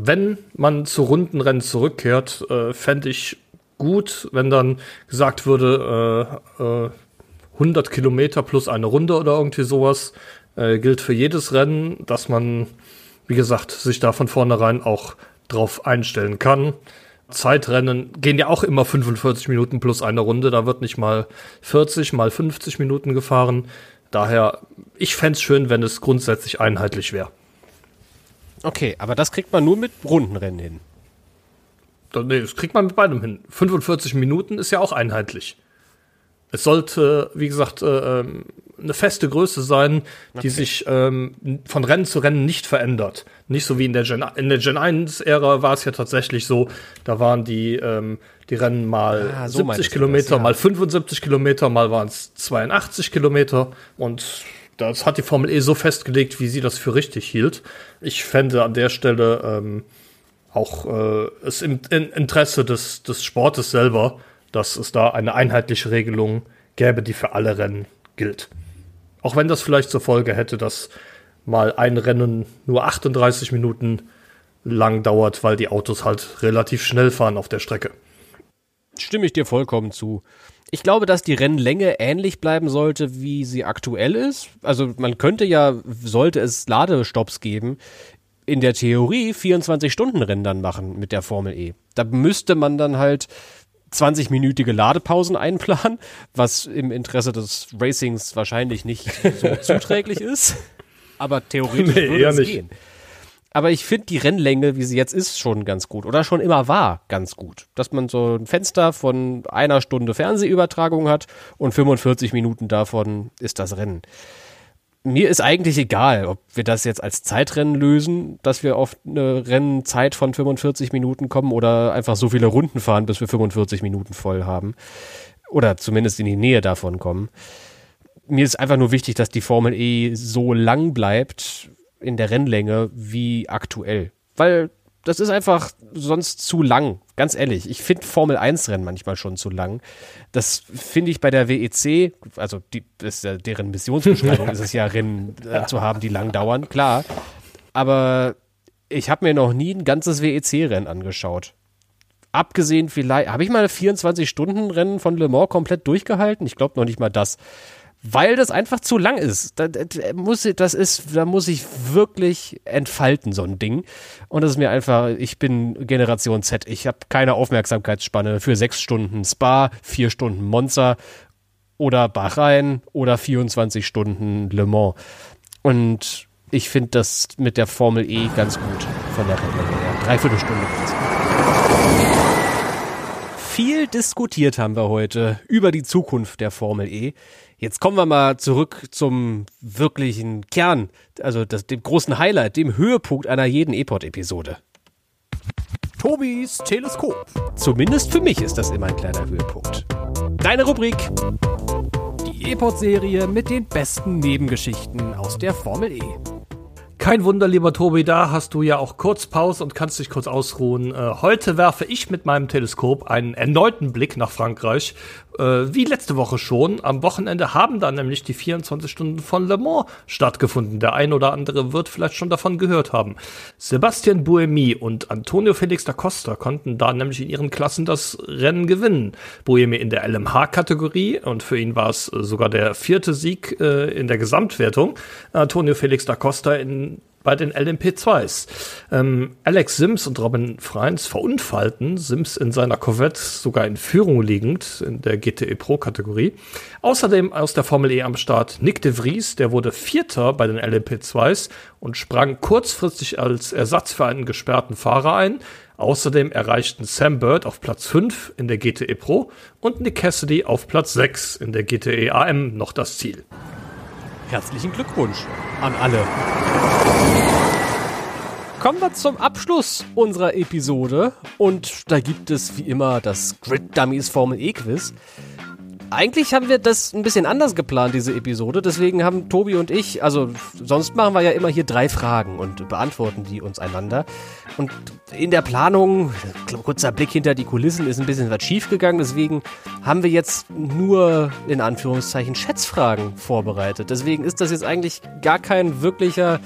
S2: Wenn man zu Rundenrennen zurückkehrt, äh, fände ich gut, wenn dann gesagt würde, äh, äh, 100 Kilometer plus eine Runde oder irgendwie sowas äh, gilt für jedes Rennen, dass man, wie gesagt, sich da von vornherein auch drauf einstellen kann. Zeitrennen gehen ja auch immer 45 Minuten plus eine Runde. Da wird nicht mal 40, mal 50 Minuten gefahren. Daher, ich fände es schön, wenn es grundsätzlich einheitlich wäre.
S1: Okay, aber das kriegt man nur mit Rundenrennen hin.
S2: Nee, das kriegt man mit beidem hin. 45 Minuten ist ja auch einheitlich. Es sollte, wie gesagt, äh, ähm, eine feste Größe sein, die okay. sich ähm, von Rennen zu Rennen nicht verändert. Nicht so wie in der Gen, in der Gen 1-Ära war es ja tatsächlich so, da waren die, ähm, die Rennen mal ah, so 70 Kilometer, das, ja. mal 75 Kilometer, mal waren es 82 Kilometer und das hat die Formel E so festgelegt, wie sie das für richtig hielt. Ich fände an der Stelle ähm, auch äh, es im Interesse des, des Sportes selber, dass es da eine einheitliche Regelung gäbe, die für alle Rennen gilt. Auch wenn das vielleicht zur Folge hätte, dass mal ein Rennen nur 38 Minuten lang dauert, weil die Autos halt relativ schnell fahren auf der Strecke.
S1: Stimme ich dir vollkommen zu. Ich glaube, dass die Rennlänge ähnlich bleiben sollte, wie sie aktuell ist. Also man könnte ja, sollte es Ladestopps geben, in der Theorie 24-Stunden-Rennen dann machen mit der Formel E. Da müsste man dann halt 20-minütige Ladepausen einplanen, was im Interesse des Racings wahrscheinlich nicht so zuträglich ist. Aber theoretisch nee, würde es nicht. gehen. Aber ich finde die Rennlänge, wie sie jetzt ist, schon ganz gut. Oder schon immer war, ganz gut. Dass man so ein Fenster von einer Stunde Fernsehübertragung hat und 45 Minuten davon ist das Rennen mir ist eigentlich egal, ob wir das jetzt als Zeitrennen lösen, dass wir auf eine Rennzeit von 45 Minuten kommen oder einfach so viele Runden fahren, bis wir 45 Minuten voll haben. Oder zumindest in die Nähe davon kommen. Mir ist einfach nur wichtig, dass die Formel E so lang bleibt in der Rennlänge wie aktuell. Weil das ist einfach sonst zu lang. Ganz ehrlich, ich finde Formel 1 Rennen manchmal schon zu lang. Das finde ich bei der WEC, also die, ist ja deren Missionsbeschreibung ist es ja, Rennen äh, zu haben, die lang dauern, klar. Aber ich habe mir noch nie ein ganzes WEC-Rennen angeschaut. Abgesehen vielleicht, habe ich mal 24-Stunden-Rennen von Le Mans komplett durchgehalten? Ich glaube noch nicht mal das weil das einfach zu lang ist. Da, da, muss, das ist, da muss ich wirklich entfalten, so ein Ding. Und das ist mir einfach, ich bin Generation Z. Ich habe keine Aufmerksamkeitsspanne für sechs Stunden Spa, vier Stunden Monza oder Bahrain oder 24 Stunden Le Mans. Und ich finde das mit der Formel E ganz gut von der Rennlänge her. Dreiviertel Stunde. Viel diskutiert haben wir heute über die Zukunft der Formel E. Jetzt kommen wir mal zurück zum wirklichen Kern, also das, dem großen Highlight, dem Höhepunkt einer jeden E-Pod-Episode. Tobis Teleskop. Zumindest für mich ist das immer ein kleiner Höhepunkt. Deine Rubrik. Die E-Pod-Serie mit den besten Nebengeschichten aus der Formel E.
S2: Kein Wunder, lieber Tobi, da hast du ja auch kurz Pause und kannst dich kurz ausruhen. Äh, heute werfe ich mit meinem Teleskop einen erneuten Blick nach Frankreich. Äh, wie letzte Woche schon. Am Wochenende haben dann nämlich die 24 Stunden von Le Mans stattgefunden. Der ein oder andere wird vielleicht schon davon gehört haben. Sebastian Buemi und Antonio Felix da Costa konnten da nämlich in ihren Klassen das Rennen gewinnen. Buemi in der LMH-Kategorie und für ihn war es sogar der vierte Sieg äh, in der Gesamtwertung. Antonio Felix da Costa in bei den LMP2s. Ähm, Alex Sims und Robin Freins verunfallten, Sims in seiner Corvette sogar in Führung liegend in der GTE Pro Kategorie. Außerdem aus der Formel E am Start Nick de Vries, der wurde Vierter bei den LMP2s und sprang kurzfristig als Ersatz für einen gesperrten Fahrer ein. Außerdem erreichten Sam Bird auf Platz 5 in der GTE Pro und Nick Cassidy auf Platz 6 in der GTE AM noch das Ziel.
S1: Herzlichen Glückwunsch an alle. Kommen wir zum Abschluss unserer Episode und da gibt es wie immer das Grid Dummies Formel E Quiz. Eigentlich haben wir das ein bisschen anders geplant, diese Episode. Deswegen haben Tobi und ich, also sonst machen wir ja immer hier drei Fragen und beantworten die uns einander. Und in der Planung, kurzer Blick hinter die Kulissen, ist ein bisschen was schiefgegangen. Deswegen haben wir jetzt nur in Anführungszeichen Schätzfragen vorbereitet. Deswegen ist das jetzt eigentlich gar kein wirklicher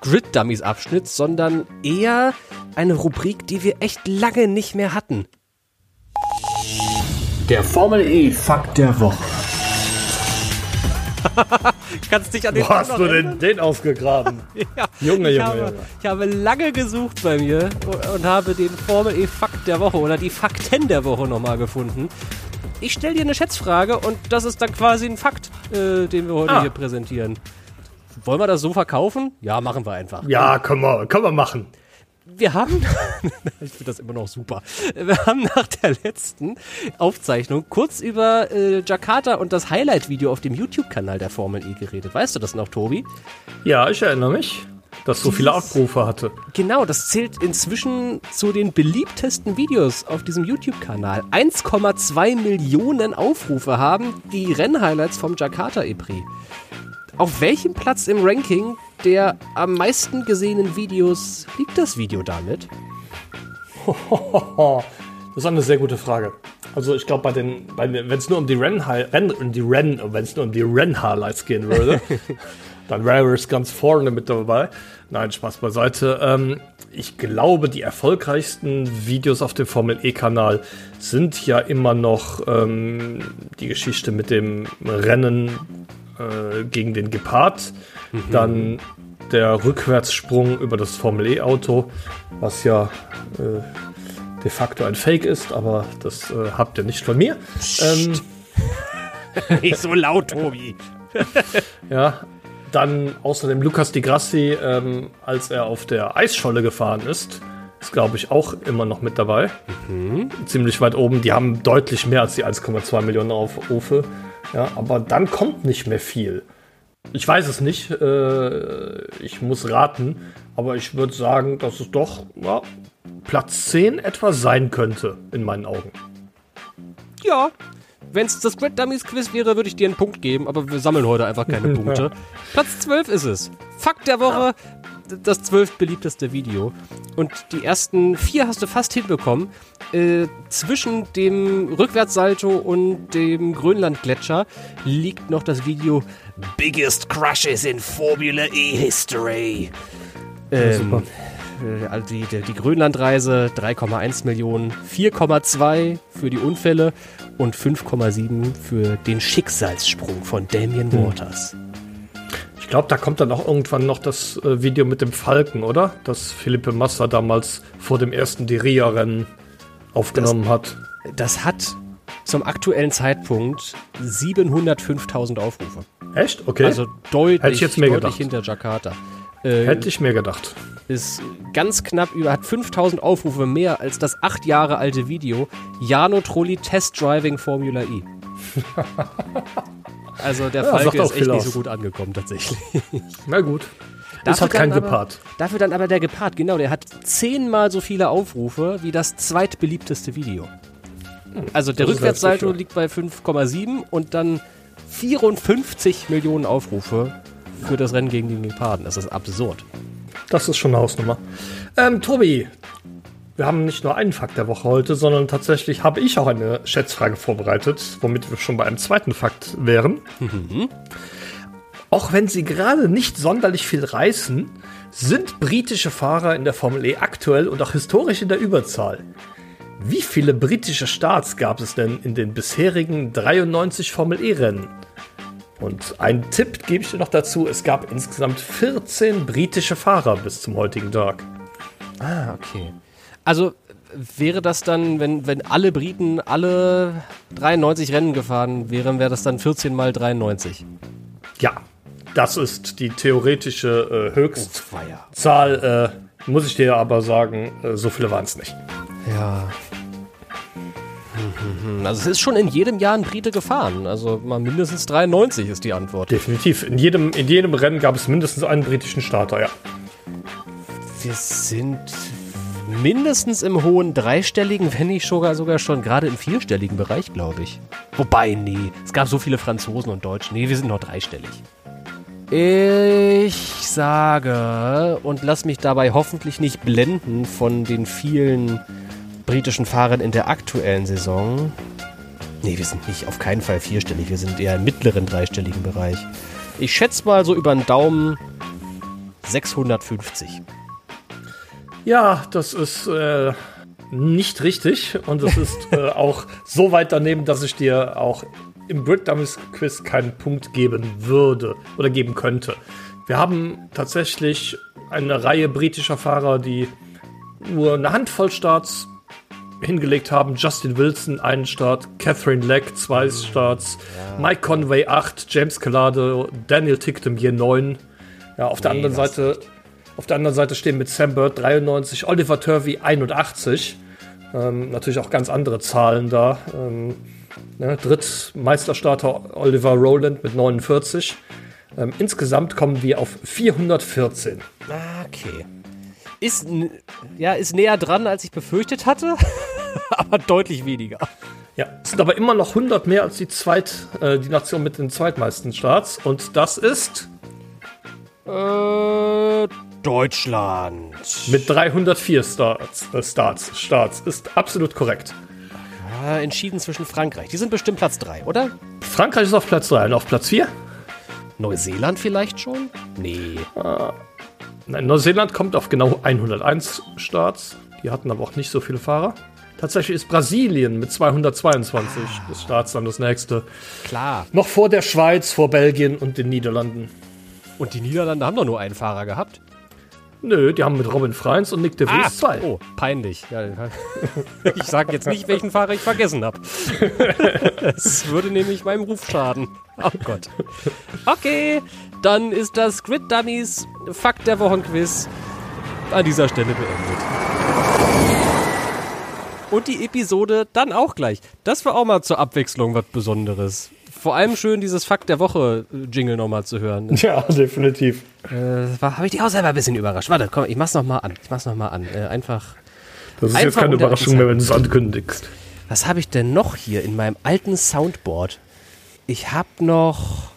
S1: Grid Dummies Abschnitt, sondern eher eine Rubrik, die wir echt lange nicht mehr hatten.
S3: Der Formel E Fakt der Woche.
S1: Kannst dich an den
S2: Wo hast du denn den ausgegraben?
S1: Ja,
S2: Junge,
S1: ich
S2: Junge,
S1: habe,
S2: Junge.
S1: Ich habe lange gesucht bei mir und, und habe den Formel E Fakt der Woche oder die Fakten der Woche nochmal gefunden. Ich stelle dir eine Schätzfrage und das ist dann quasi ein Fakt, äh, den wir heute
S2: Ah.
S1: hier präsentieren. Wollen wir das so verkaufen? Ja, machen wir einfach.
S2: Ja, können wir, können wir machen.
S1: Wir haben, ich finde das immer noch super, wir haben nach der letzten Aufzeichnung kurz über äh, Jakarta und das Highlight-Video auf dem YouTube-Kanal der Formel E geredet. Weißt du das noch, Tobi?
S2: Ja, ich erinnere mich, dass so viele Aufrufe hatte.
S1: Genau, das zählt inzwischen zu den beliebtesten Videos auf diesem YouTube-Kanal. 1,2 Millionen Aufrufe haben die Rennhighlights vom Jakarta E-Prix. Auf welchem Platz im Ranking der am meisten gesehenen Videos liegt das Video damit?
S2: Das ist eine sehr gute Frage. Also ich glaube, bei den, bei wenn es nur um die Renn, um die Renn, wenn es nur um die Renn-Highlights gehen würde, dann wäre es ganz vorne mit dabei. Nein, Spaß beiseite. Ähm, ich glaube, die erfolgreichsten Videos auf dem Formel E-Kanal sind ja immer noch ähm, die Geschichte mit dem Rennen äh, gegen den Gepard, dann der Rückwärtssprung über das Formel E-Auto, was ja äh, de facto ein Fake ist, aber das äh, habt ihr nicht von mir. Ähm,
S1: Nicht so laut, Tobi.
S2: ja, dann außerdem Lukas Di Grassi, ähm, als er auf der Eisscholle gefahren ist, ist glaube ich auch immer noch mit dabei. Ziemlich weit oben. Die haben deutlich mehr als die 1,2 Millionen Aufrufe. Ja, aber dann kommt nicht mehr viel. Ich weiß es nicht. Äh, ich muss raten. Aber ich würde sagen, dass es doch ja, Platz 10 etwa sein könnte, in meinen Augen.
S1: Ja. Wenn es das Grid Dummies Quiz wäre, würde ich dir einen Punkt geben, aber wir sammeln heute einfach keine Punkte. Platz 12 ist es. Fakt der Woche, das 12 beliebteste Video. Und die ersten vier hast du fast hinbekommen. Äh, zwischen dem Rückwärtssalto und dem Grönlandgletscher liegt noch das Video Biggest Crashes in Formula E History. Ähm, äh, also die, die, die Grönlandreise 3,1 Millionen, 4,2 für die Unfälle und 5,7 für den Schicksalssprung von Damien Waters.
S2: Ich glaube, da kommt dann auch irgendwann noch das äh, Video mit dem Falken, oder? Das Philippe Massa damals vor dem ersten Diria-Rennen aufgenommen hat.
S1: Das hat zum aktuellen Zeitpunkt 705.000 Aufrufe.
S2: Echt? Okay.
S1: Also deutlich,
S2: Hätte ich jetzt mehr
S1: deutlich
S2: gedacht.
S1: hinter Jakarta. Äh,
S2: Hätte ich mir gedacht.
S1: ist ganz knapp über, hat 5000 Aufrufe mehr als das acht Jahre alte Video Jano Trulli Test Driving Formula E. Also der
S2: Ja,
S1: Falke ist echt nicht
S2: aus.
S1: so gut angekommen tatsächlich.
S2: Na gut. Das hat kein
S1: aber-
S2: Gepard.
S1: Dafür dann aber der Gepard, genau, der hat zehnmal so viele Aufrufe wie das zweitbeliebteste Video. Also der
S2: ist
S1: Rückwärtssalto liegt bei 5,7 und dann 54 Millionen Aufrufe für das Rennen gegen den Geparden. Das ist absurd.
S2: Das ist schon eine Hausnummer. Ähm, Tobi, wir haben nicht nur einen Fakt der Woche heute, sondern tatsächlich habe ich auch eine Schätzfrage vorbereitet, womit wir schon bei einem zweiten Fakt wären. Auch wenn sie gerade nicht sonderlich viel reißen, sind britische Fahrer in der Formel E aktuell und auch historisch in der Überzahl. Wie viele britische Starts gab es denn in den bisherigen 93 Formel E-Rennen? Und einen Tipp gebe ich dir noch dazu: Es gab insgesamt 14 britische Fahrer bis zum heutigen Tag.
S1: Ah, okay. Also wäre das dann, wenn, wenn alle Briten alle 93 Rennen gefahren wären, wäre das dann 14 mal 93.
S2: Ja, das ist die theoretische äh. Höchstzahl. Äh, muss ich dir aber sagen, äh, so viele waren es nicht.
S1: Ja. Mhm, Also es ist schon in jedem Jahr ein Brite gefahren. Also mal mindestens 93 ist die Antwort.
S2: Definitiv. In jedem, in jedem Rennen gab es mindestens einen britischen Starter, ja.
S1: Wir sind mindestens im hohen dreistelligen, wenn nicht sogar, sogar schon gerade im vierstelligen Bereich, glaube ich. Wobei, nee, es gab so viele Franzosen und Deutsche. Nee, wir sind noch dreistellig. Ich sage, und lass mich dabei hoffentlich nicht blenden von den vielen britischen Fahrern in der aktuellen Saison. Nee, wir sind nicht auf keinen Fall vierstellig, wir sind eher im mittleren dreistelligen Bereich. Ich schätze mal so über den Daumen 650.
S2: Ja, das ist äh, nicht richtig und es ist äh, auch so weit daneben, dass ich dir auch im Brit Dummies Quiz keinen Punkt geben würde oder geben könnte. Wir haben tatsächlich eine Reihe britischer Fahrer, die nur eine Handvoll Starts hingelegt haben. Justin Wilson einen Start, Catherine Leck zwei Starts, ja. Mike Conway acht, James Calado, Daniel Ticktem 9. Ja, auf der anderen Seite auf der anderen Seite stehen mit Sam Bird 93, Oliver Turvey 81. Ähm, natürlich auch ganz andere Zahlen da. Ähm, ne, Drittmeisterstarter Oliver Rowland mit 49. Ähm, insgesamt kommen wir auf 414.
S1: Okay. Ist, ja, ist näher dran, als ich befürchtet hatte, aber deutlich weniger.
S2: Ja, es sind aber immer noch 100 mehr als die, Zweit, äh, die Nation mit den zweitmeisten Starts. Und das ist.
S1: Äh, Deutschland.
S2: Mit 304 Starts, äh, Starts, Starts. Ist absolut korrekt.
S1: Ja, entschieden zwischen Frankreich. Die sind bestimmt Platz 3, oder?
S2: Frankreich ist auf Platz 3 und auf Platz 4?
S1: Neuseeland vielleicht schon? Nee.
S2: Äh, nein, Neuseeland kommt auf genau 101 Starts. Die hatten aber auch nicht so viele Fahrer. Tatsächlich ist Brasilien mit 222 ah. des Starts dann das nächste.
S1: Klar.
S2: Noch vor der Schweiz, vor Belgien und den Niederlanden.
S1: Und die Niederlande haben doch nur einen Fahrer gehabt.
S2: Nö, die haben mit Robin Freins und Nick de Vries ah, zwei.
S1: Oh, peinlich. Ja, ich sage jetzt nicht, welchen Fahrer ich vergessen habe. Es würde nämlich meinem Ruf schaden. Oh Gott. Okay, dann ist das Grid Dummies Fakt der Wochenquiz an dieser Stelle beendet. Und die Episode dann auch gleich. Das war auch mal zur Abwechslung was Besonderes vor allem schön, dieses Fakt der Woche-Jingle nochmal zu hören.
S2: Ja, definitiv.
S1: Äh, Habe ich dich auch selber ein bisschen überrascht. Warte, komm, ich mach's nochmal an. Ich mach's nochmal an. Äh, einfach.
S2: Das ist einfach jetzt keine Überraschung mehr, wenn du es ankündigst.
S1: Was habe ich denn noch hier in meinem alten Soundboard? Ich habe noch.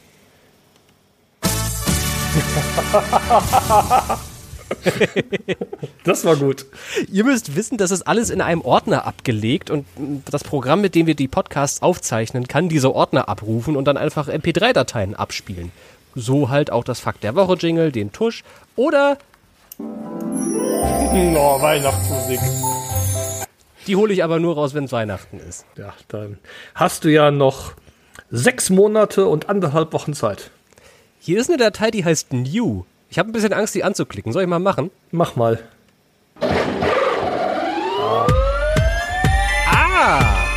S2: das war gut.
S1: Ihr müsst wissen, das ist alles in einem Ordner abgelegt und das Programm, mit dem wir die Podcasts aufzeichnen, kann diese Ordner abrufen und dann einfach MP3-Dateien abspielen. So halt auch das Fakt der Woche Jingle, den Tusch oder
S2: oh, Weihnachtsmusik.
S1: Die hole ich aber nur raus, wenn es Weihnachten ist.
S2: Ja, dann hast du ja noch sechs Monate und anderthalb Wochen Zeit.
S1: Hier ist eine Datei, die heißt New. Ich habe ein bisschen Angst, die anzuklicken. Soll ich mal machen?
S2: Mach mal.
S1: Ah!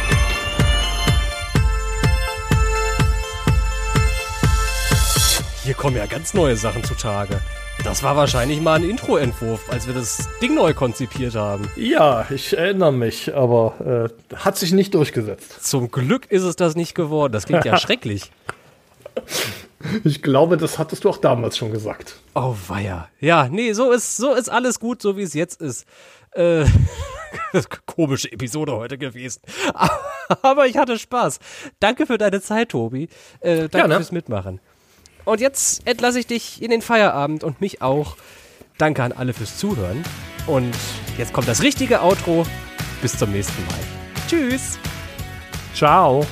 S1: Hier kommen ja ganz neue Sachen zutage. Das war wahrscheinlich mal ein Intro-Entwurf, als wir das Ding neu konzipiert haben.
S2: Ja, ich erinnere mich, aber äh, hat sich nicht durchgesetzt.
S1: Zum Glück ist es das nicht geworden. Das klingt ja schrecklich.
S2: Ich glaube, das hattest du auch damals schon gesagt.
S1: Oh, weia. Ja, nee, so ist, so ist alles gut, so wie es jetzt ist. Äh, komische Episode heute gewesen. Aber ich hatte Spaß. Danke für deine Zeit, Tobi. Äh, danke ja, ne? fürs Mitmachen. Und jetzt entlasse ich dich in den Feierabend und mich auch. Danke an alle fürs Zuhören. Und jetzt kommt das richtige Outro. Bis zum nächsten Mal. Tschüss.
S2: Ciao.